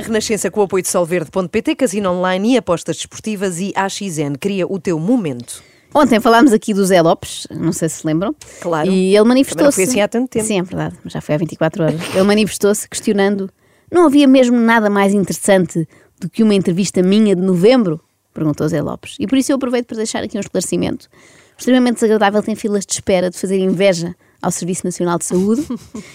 A Renascença com o apoio de Solverde.pt, Casino Online e apostas desportivas e AXN. Cria o teu momento. Ontem falámos aqui do Zé Lopes, não sei se se lembram. Claro. E ele manifestou-se. foi assim há tanto tempo. Sim, é verdade, mas já foi há 24 horas. Ele manifestou-se questionando: não havia mesmo nada mais interessante do que uma entrevista minha de novembro? Perguntou Zé Lopes. E por isso eu aproveito para deixar aqui um esclarecimento. Extremamente desagradável tem filas de espera de fazer inveja ao Serviço Nacional de Saúde.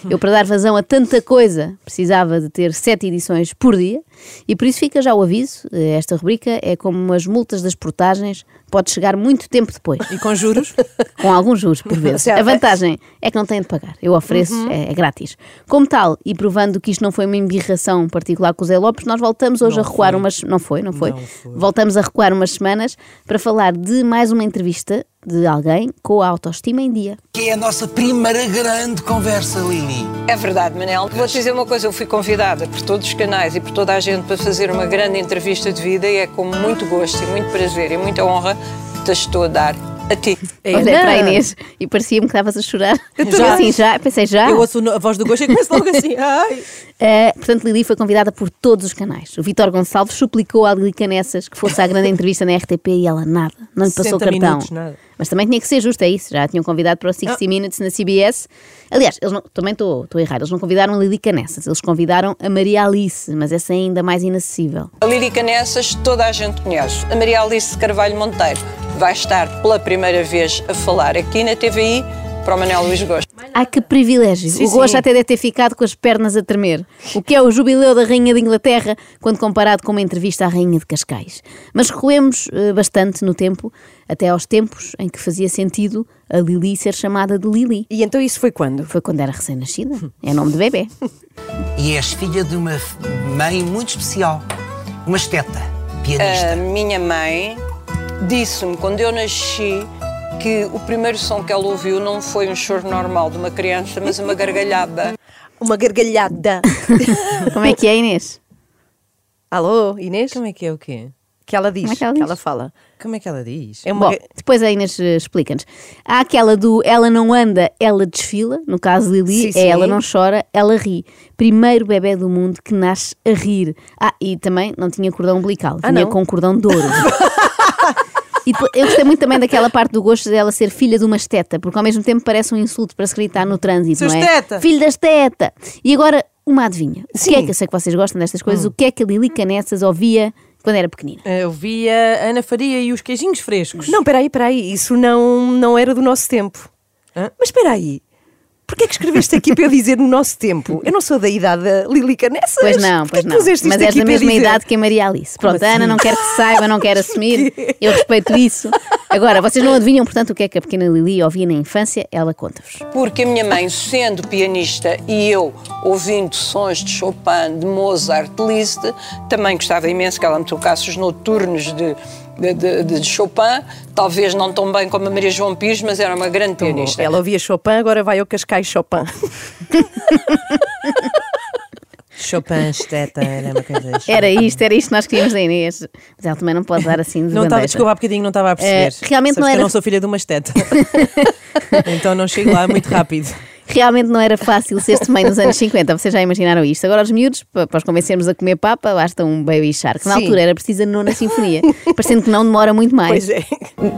Eu, para dar vazão a tanta coisa, precisava de ter sete edições por dia e por isso fica já o aviso. eh, Esta rubrica é como as multas das portagens, pode chegar muito tempo depois. E com juros? Com alguns juros, por vezes. A vantagem é que não têm de pagar. Eu ofereço, é, é grátis. Como tal, e provando que isto não foi uma embirração particular com o Zé Lopes, nós voltamos hoje a recuar umas. Não foi, não foi. Voltamos a recuar umas semanas para falar de mais uma entrevista de alguém com a autoestima em dia. Que é a nossa primeira grande conversa, Lili. É verdade, Manel. Vou-te dizer uma coisa: eu fui convidada por todos os canais e por toda a gente para fazer uma grande entrevista de vida e é com muito gosto e muito prazer e muita honra que te estou a dar a ti. É, Olhei não. para a Inês e parecia-me que estavas a chorar. Eu Já. assim, já, pensei já. Eu ouço a voz do gosto e começo logo assim. Ai. Uh, portanto, Lili foi convidada por todos os canais. O Vitor Gonçalves suplicou à Lili Canessas que fosse à grande entrevista na RTP e ela nada, não lhe passou o 60 cartão. minutos, nada. Mas também tinha que ser justo, é isso. Já a tinham convidado para o 60 Minutes na CBS. Aliás, eles não, também estou errar, eles não convidaram a Lili Canessas, eles convidaram a Maria Alice, mas essa é ainda mais inacessível. A Lírica Nessas toda a gente conhece. A Maria Alice Carvalho Monteiro vai estar pela primeira vez a falar aqui na TVI para o Manel Luís Gosto. Ai que privilégio! Sim, o Gosto sim. até deve ter ficado com as pernas a tremer. O que é o jubileu da Rainha de Inglaterra quando comparado com uma entrevista à Rainha de Cascais. Mas recuemos eh, bastante no tempo, até aos tempos em que fazia sentido a Lili ser chamada de Lili. E então isso foi quando? Foi quando era recém-nascida. É nome de bebê. E és filha de uma mãe muito especial. Uma esteta, A pianista. minha mãe disse-me quando eu nasci que o primeiro som que ela ouviu não foi um choro normal de uma criança, mas uma gargalhada. Uma gargalhada. Como é que é, Inês? Alô, Inês? Como é que é o quê? Que ela diz, Como é que ela que diz? ela fala. Como é que ela diz? É uma... Bom, depois a Inês eh, explica-nos. Há aquela do ela não anda, ela desfila. No caso de Lili, Sim, é sim. ela não chora, ela ri. Primeiro bebê do mundo que nasce a rir. Ah, e também não tinha cordão umbilical, Ah, vinha não? com cordão de ouro. E depois, eu gostei muito também daquela parte do gosto dela ser filha de uma esteta, porque ao mesmo tempo parece um insulto para se gritar no trânsito, Seu não é? esteta! Filho da esteta! E agora, uma adivinha. O que é Sim. que eu sei que vocês gostam destas coisas? O que é que a Lili Canessas ouvia quando era pequenina? Eu vi a Ana Faria e os queijinhos frescos. Não, peraí, peraí. Isso não, não era do nosso tempo. Hã? Mas peraí. Porquê é que escreveste aqui para eu dizer no nosso tempo? Eu não sou da idade da Lili Canessas. Pois não, Porquê pois que não. Mas és da mesma idade que a Maria Alice. Pronto, a Ana assim? não quer que se saiba, não quer assumir. Eu respeito isso. Agora, vocês não adivinham, portanto, o que é que a pequena Lili ouvia na infância? Ela conta-vos. Porque a minha mãe, sendo pianista e eu ouvindo sons de Chopin, de Mozart, de Liszt, também gostava imenso que ela me tocasse os noturnos de, de, de- de Chopin, talvez não tão bem como a Maria João Pires, mas era uma grande pianista. Ela ouvia Chopin, agora vai ao Cascais Chopin. Chopin, esteta, era uma coisa. Era isto, era isto que nós queríamos da Inês. Mas ela também não pode dar assim de Não estava, desculpa, há bocadinho não estava a perceber. Eh, realmente Sabes não que era- eu não sou filha de uma esteta. então não chego lá muito rápido. Realmente não era fácil ser-se mãe nos anos 50, vocês já imaginaram isto. Agora, os miúdos, pa- para os convencermos a comer papa, basta um Baby Shark. Na Sim. altura era preciso a nona sinfonia, parecendo que não demora muito mais. Pois é.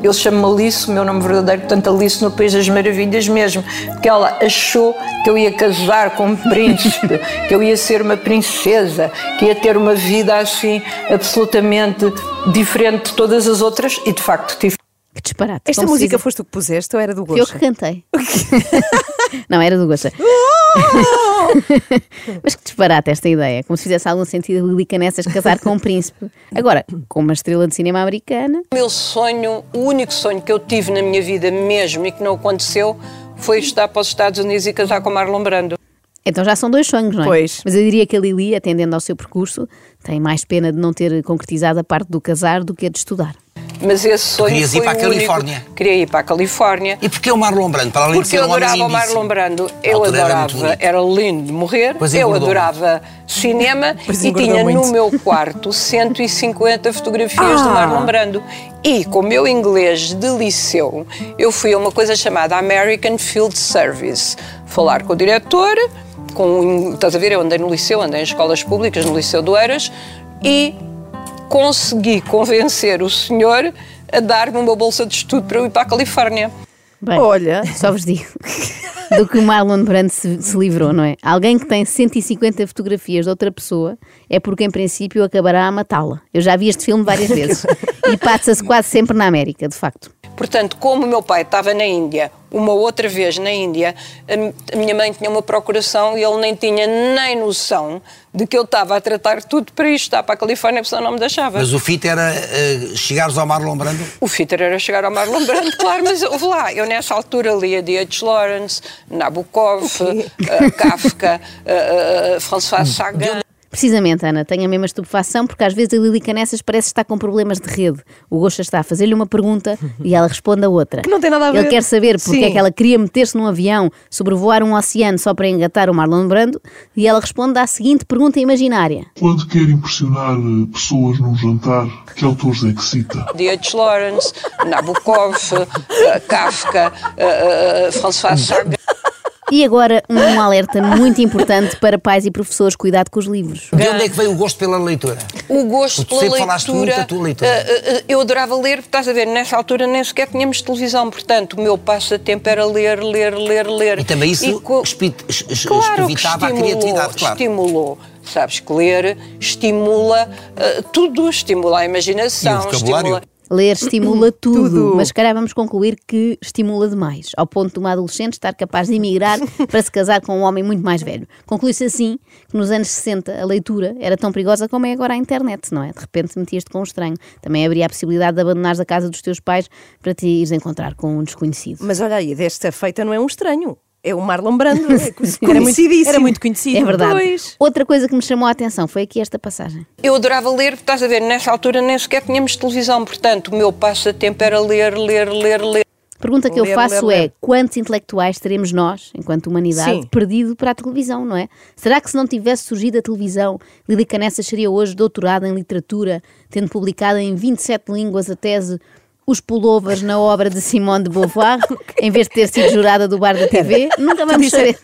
Eu chamo-me Alice, o meu nome verdadeiro, portanto Alice no País das Maravilhas mesmo, porque ela achou que eu ia casar com um príncipe, que eu ia ser uma princesa, que ia ter uma vida assim absolutamente diferente de todas as outras e de facto tive. Que disparate. Esta Como música foste tu que puseste ou era do Fui eu que cantei. não, era do Gosta. Mas que disparate esta ideia. Como se fizesse algum sentido a Lili Canessas casar com um príncipe. Agora, com uma estrela de cinema americana. O meu sonho, o único sonho que eu tive na minha vida mesmo e que não aconteceu foi estar para os Estados Unidos e casar com Marlon Brando. Então já são dois sonhos, não é? Pois. Mas eu diria que a Lili, atendendo ao seu percurso, tem mais pena de não ter concretizado a parte do casar do que a de estudar. Mas esse sonho querias ir para a Califórnia? Queria ir para a Califórnia. E porquê o Marlon Brando? Para além de Porque ser eu um adorava o. Marlon Brando, eu era muito adorava, bonito. era lindo de morrer, Pois eu adorava cinema Pois e tinha no muito. meu quarto 150 fotografias do Marlon Brando. E com o meu inglês de liceu, eu fui a uma coisa chamada American Field Service, falar com o diretor, com, estás a ver, eu andei no liceu, andei em escolas públicas, no Liceu do Eiras, e consegui convencer o senhor a dar-me uma bolsa de estudo para eu ir para a Califórnia. Bem, Olha. só vos digo do que o Marlon Brando se, se livrou, não é? Alguém que tem 150 fotografias de outra pessoa é porque, em princípio, acabará a matá-la. Eu já vi este filme várias vezes e passa-se quase sempre na América, de facto. Portanto, como o meu pai estava na Índia, uma outra vez na Índia, a mi- a minha mãe tinha uma procuração e ele nem tinha nem noção de que eu estava a tratar tudo para isto, estar para a Califórnia, porque senão não me deixava. Mas o fit era eh, chegares ao Marlon Brando? O Fitter era chegar ao Marlon Brando, claro, mas houve lá. Eu nessa altura lia D.H. Lawrence, Nabokov, eh, Kafka, eh, François Sagan. Precisamente, Ana, tenho a mesma estupefação porque às vezes a Lili Canessas parece estar com problemas de rede. O Gosta está a fazer-lhe uma pergunta e ela responde a outra. Que não tem nada a Ele ver. quer saber porque Sim. é que ela queria meter-se num avião, sobrevoar um oceano só para engatar o Marlon Brando e ela responde à seguinte pergunta imaginária. Quando quer impressionar eh, pessoas num jantar, que autores é que cita? D.H. Lawrence, Nabokov, eh, Kafka, eh, François Sagan. E agora um alerta muito importante para pais e professores, cuidado com os livros. De onde é que veio o gosto pela leitura? O gosto Tu pela sempre falaste muito leitura. da tua leitura. eh, eh, eu adorava ler, estás a ver, nessa altura nem sequer tínhamos televisão, portanto, o meu passatempo era ler, ler, ler, ler. E também isso co- es- es- Claro que espivitava a estimulou, criatividade, claro. estimulou. Sabes que ler estimula eh, tudo, estimula a imaginação, E estimula. Ler estimula tudo, Tudo. mas se calhar vamos concluir que estimula demais, ao ponto de uma adolescente estar capaz de emigrar para se casar com um homem muito mais velho. Conclui-se assim que nos anos 60 a leitura era tão perigosa como é agora a internet, não é? De repente metias-te com um estranho. Também haveria a possibilidade de abandonares a casa dos teus pais para te ires encontrar com um desconhecido. Mas olha aí, desta feita não é um estranho. É o Marlon Brando. É Era muito, era muito conhecido. É verdade. Pois. Outra coisa que me chamou a atenção foi aqui esta passagem. Eu adorava ler, porque estás a ver, nessa altura nem sequer tínhamos televisão, portanto, o meu passatempo era ler, ler, ler, ler. A pergunta que eu Ler, faço ler, é: ler. quantos intelectuais teremos nós, enquanto humanidade, Sim. perdido para a televisão, não é? Será que se não tivesse surgido a televisão, Lili Canessa seria hoje doutorada em literatura, tendo publicado em 27 línguas a tese Os Pullovers na obra de Simone de Beauvoir, em vez de ter sido jurada do bar da TV? Nunca vamos saber.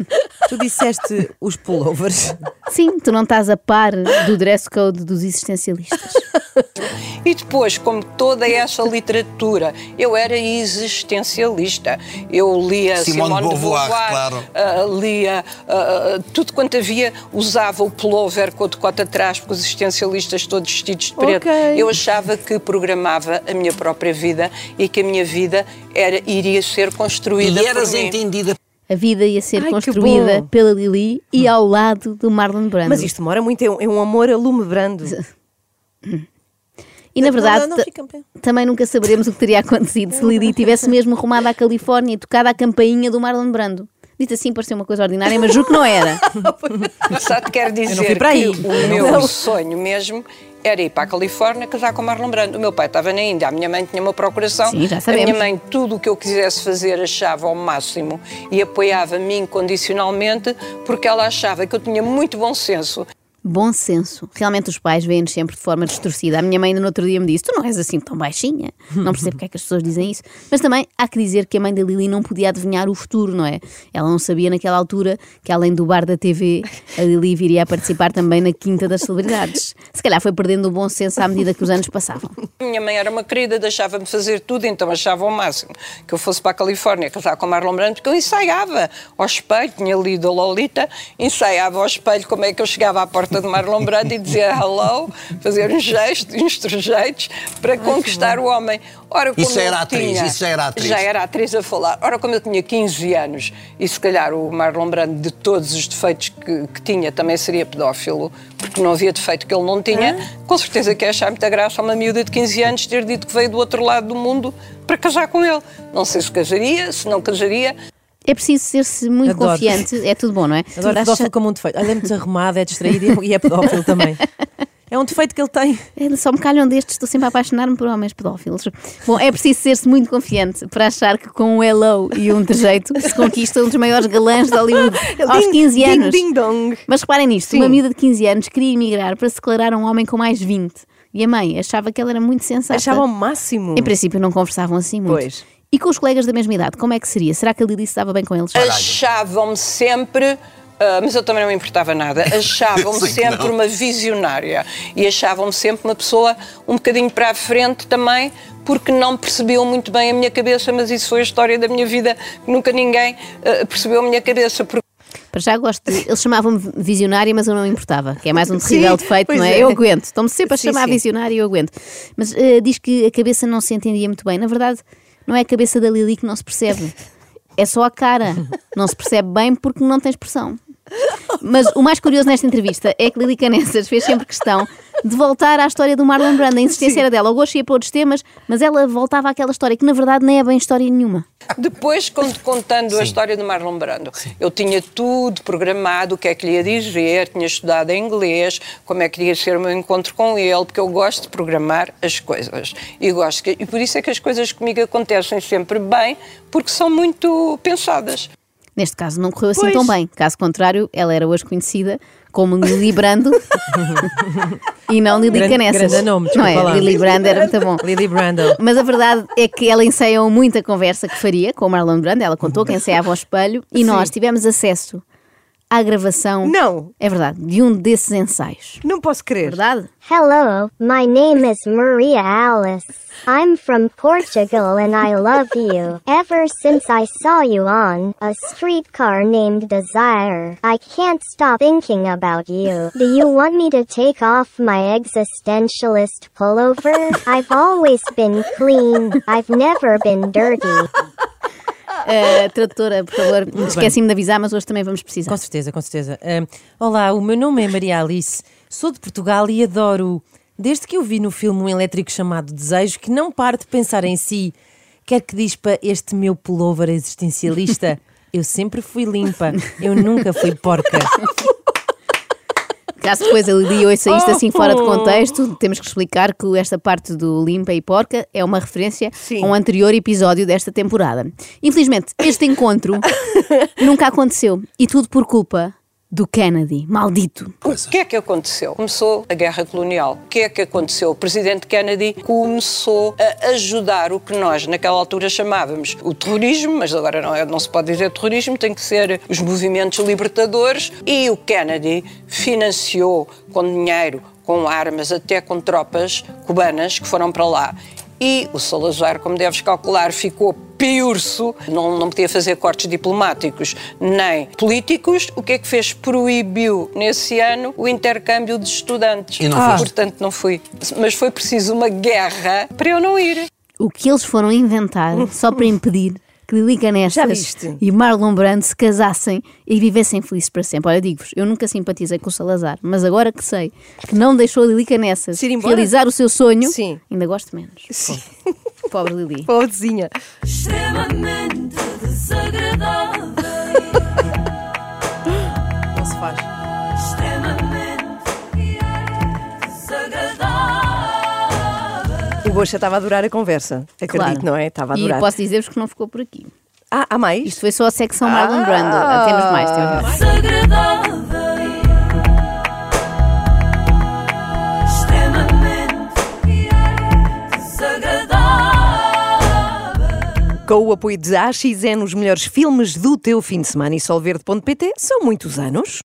tu disseste os pullovers. Sim, tu não estás a par do dress code dos existencialistas. E depois, como toda essa literatura, eu era existencialista. Eu lia Simone Simone, de de Beauvoir, Beauvoir, claro. ah, lia ah, tudo quanto havia, usava o pullover com o decote atrás, porque os existencialistas todos vestidos de preto. Ok. Eu achava que programava a minha própria vida e que a minha vida era, iria ser construída E eras por mim. entendida A vida ia ser Ai, construída pela Lili e ao lado do Marlon Brando. Mas isto demora muito, é um, é um amor a lume brando. E na verdade, Não, não, também nunca saberemos o que teria acontecido se Lili tivesse mesmo rumado à Califórnia e tocado a campainha do Marlon Brando. Dito assim, pareceu uma coisa ordinária, mas juro que não era. Só te quero dizer para aí. que o meu sonho mesmo era ir para a Califórnia casar com o Marlon Brando. O meu pai estava na Índia, a minha mãe tinha uma procuração. Sim, já A sabemos. minha mãe, tudo o que eu quisesse fazer, achava ao máximo e apoiava-me incondicionalmente porque ela achava que eu tinha muito bom senso. Bom senso. Realmente os pais veem-nos sempre de forma distorcida. A minha mãe ainda no outro dia me disse: Tu não és assim tão baixinha. Não percebo porque é que as pessoas dizem isso. Mas também há que dizer que a mãe da Lili não podia adivinhar o futuro, não é? Ela não sabia naquela altura que, além do bar da TV, a Lili viria a participar também na Quinta das Celebridades. Se calhar foi perdendo o bom senso à medida que os anos passavam. Minha mãe era uma querida, deixava-me fazer tudo, então achava ao máximo que eu fosse para a Califórnia casar com o Marlon Brando, porque eu ensaiava ao espelho, tinha lido a Lolita, ensaiava ao espelho como é que eu chegava à porta de Marlon Brando e dizia hello, fazer um gesto, uns trejeitos para conquistar o homem. Ora, como Isso era atriz, tinha- isso era atriz. Já era atriz a falar. Ora, como eu tinha 15 anos e se calhar o Marlon Brando, de todos os defeitos que, que tinha, também seria pedófilo, porque não havia defeito que ele não tinha, com certeza que ia achar muita graça a uma miúda de 15 anos ter dito que veio do outro lado do mundo para casar com ele. Não sei se casaria, se não casaria. É preciso ser-se muito Adoro. confiante. É tudo bom, não é? Adoro pedófilo como um defeito. Olha, é muito desarrumado, é distraído e é- e é pedófilo também. É um defeito que ele tem. É, Só me calham destes, estou sempre a apaixonar-me por homens pedófilos. Bom, é preciso ser-se muito confiante para achar que com um hello e um trejeito se conquista um dos maiores galãs de Hollywood aos Ding, 15 ding, anos. ding, dong. Mas reparem nisto, Sim. uma miúda de 15 anos queria emigrar para se declarar um homem com mais 20. E a mãe achava que ela era muito sensata. Achava ao máximo. Em princípio não conversavam assim muito. Pois. E com os colegas da mesma idade, como é que seria? Será que a Lili se dava bem com eles? Achavam-me sempre Ah, mas eu também não me importava nada. Achavam-me sempre uma visionária e achavam-me sempre uma pessoa um bocadinho para a frente também, porque não percebiam muito bem a minha cabeça, mas isso foi a história da minha vida. Nunca ninguém ah, percebeu a minha cabeça. Porque Para já gosto de... Eles chamavam-me visionária, mas eu não me importava, que é mais um terrível Sim, defeito, não é? é. Eu aguento. Estão-me sempre a Sim, chamar sim. visionária e eu aguento. Mas eh, diz que a cabeça não se entendia muito bem. Na verdade, não é a cabeça da Lili que não se percebe. É só a cara. Não se percebe bem porque não tem expressão. Mas o mais curioso nesta entrevista é que Lili Canessas fez sempre questão de voltar à história do Marlon Brando. A insistência era dela. O gosto ia para outros temas, mas ela voltava àquela história que na verdade nem é bem história nenhuma. Depois, contando a história de Marlon Brando, eu tinha tudo programado, o que é que lhe ia dizer, tinha estudado em inglês, como é que ia ser o meu encontro com ele, porque eu gosto de programar as coisas. E, gosto que- e por isso é que as coisas comigo acontecem sempre bem, porque são muito pensadas. Neste caso não correu assim Pois. tão bem. Caso contrário, ela era hoje conhecida como Lili Brando e não Lili Grande- Canessas. grande nome, não desculpa é? lá. Lili Brando era muito bom. Lily Brando. Mas a verdade é que ela ensaiou muita conversa que faria com o Marlon Brando. Ela contou que ensaiava ao espelho e nós tivemos acesso à gravação. Não. É verdade, de um desses ensaios. Não posso crer. Verdade? Hello, my name is Maria Alice. I'm from Portugal and I love you. Ever since I saw you on a streetcar named Desire, I can't stop thinking about you. Do you want me to take off my existentialist pullover? I've always been clean. I've never been dirty. Uh, tradutora, por favor, esqueci-me de avisar, mas hoje também vamos precisar. Com certeza, com certeza. Ah, olá, o meu nome é Maria Alice, sou de Portugal e adoro. Desde que eu vi no filme um elétrico chamado Desejo, que não paro de pensar em si, quer que dispa este meu pullover existencialista. Eu sempre fui limpa, eu nunca fui porca. Caso depois a Lili ouça isto assim fora de contexto, temos que explicar que esta parte do limpa e porca é uma referência Sim. a um anterior episódio desta temporada. Infelizmente, este encontro nunca aconteceu e tudo por culpa do Kennedy, maldito. O que é que aconteceu? Começou a guerra colonial. O que é que aconteceu? O presidente Kennedy começou a ajudar o que nós naquela altura chamávamos o terrorismo, mas agora não, é- não se pode dizer terrorismo, tem que ser os movimentos libertadores. E o Kennedy financiou com dinheiro, com armas, até com tropas cubanas que foram para lá. E o Salazar, como deves calcular, ficou piurso, não, não podia fazer cortes diplomáticos nem políticos. O que é que fez? Proibiu nesse ano o intercâmbio de estudantes. E não Ah. Portanto, não fui. Mas foi preciso uma guerra para eu não ir. O que eles foram inventar só para impedir que Lili Já Canessas viste? e Marlon Brando se casassem e vivessem felizes para sempre. Olha, digo-vos, eu nunca simpatizei com o Salazar, mas agora que sei que não deixou a Lili Canessas Ir embora? realizar o seu sonho, Sim. ainda gosto menos. Sim. Pobre Lili. Pobrezinha. extremamente desagradável. Não se faz. extremamente desagradável. O Gosta estava a adorar a conversa. Acredito, Claro. não é? Estava a adorar. E posso dizer-vos que não ficou por aqui. Ah, há mais? Isto foi só a secção Marlon Ah! Brando. Temos mais, temos mais. Desagradável. Com o apoio de AXN, os melhores filmes do teu fim de semana e solverde.pt são muitos anos.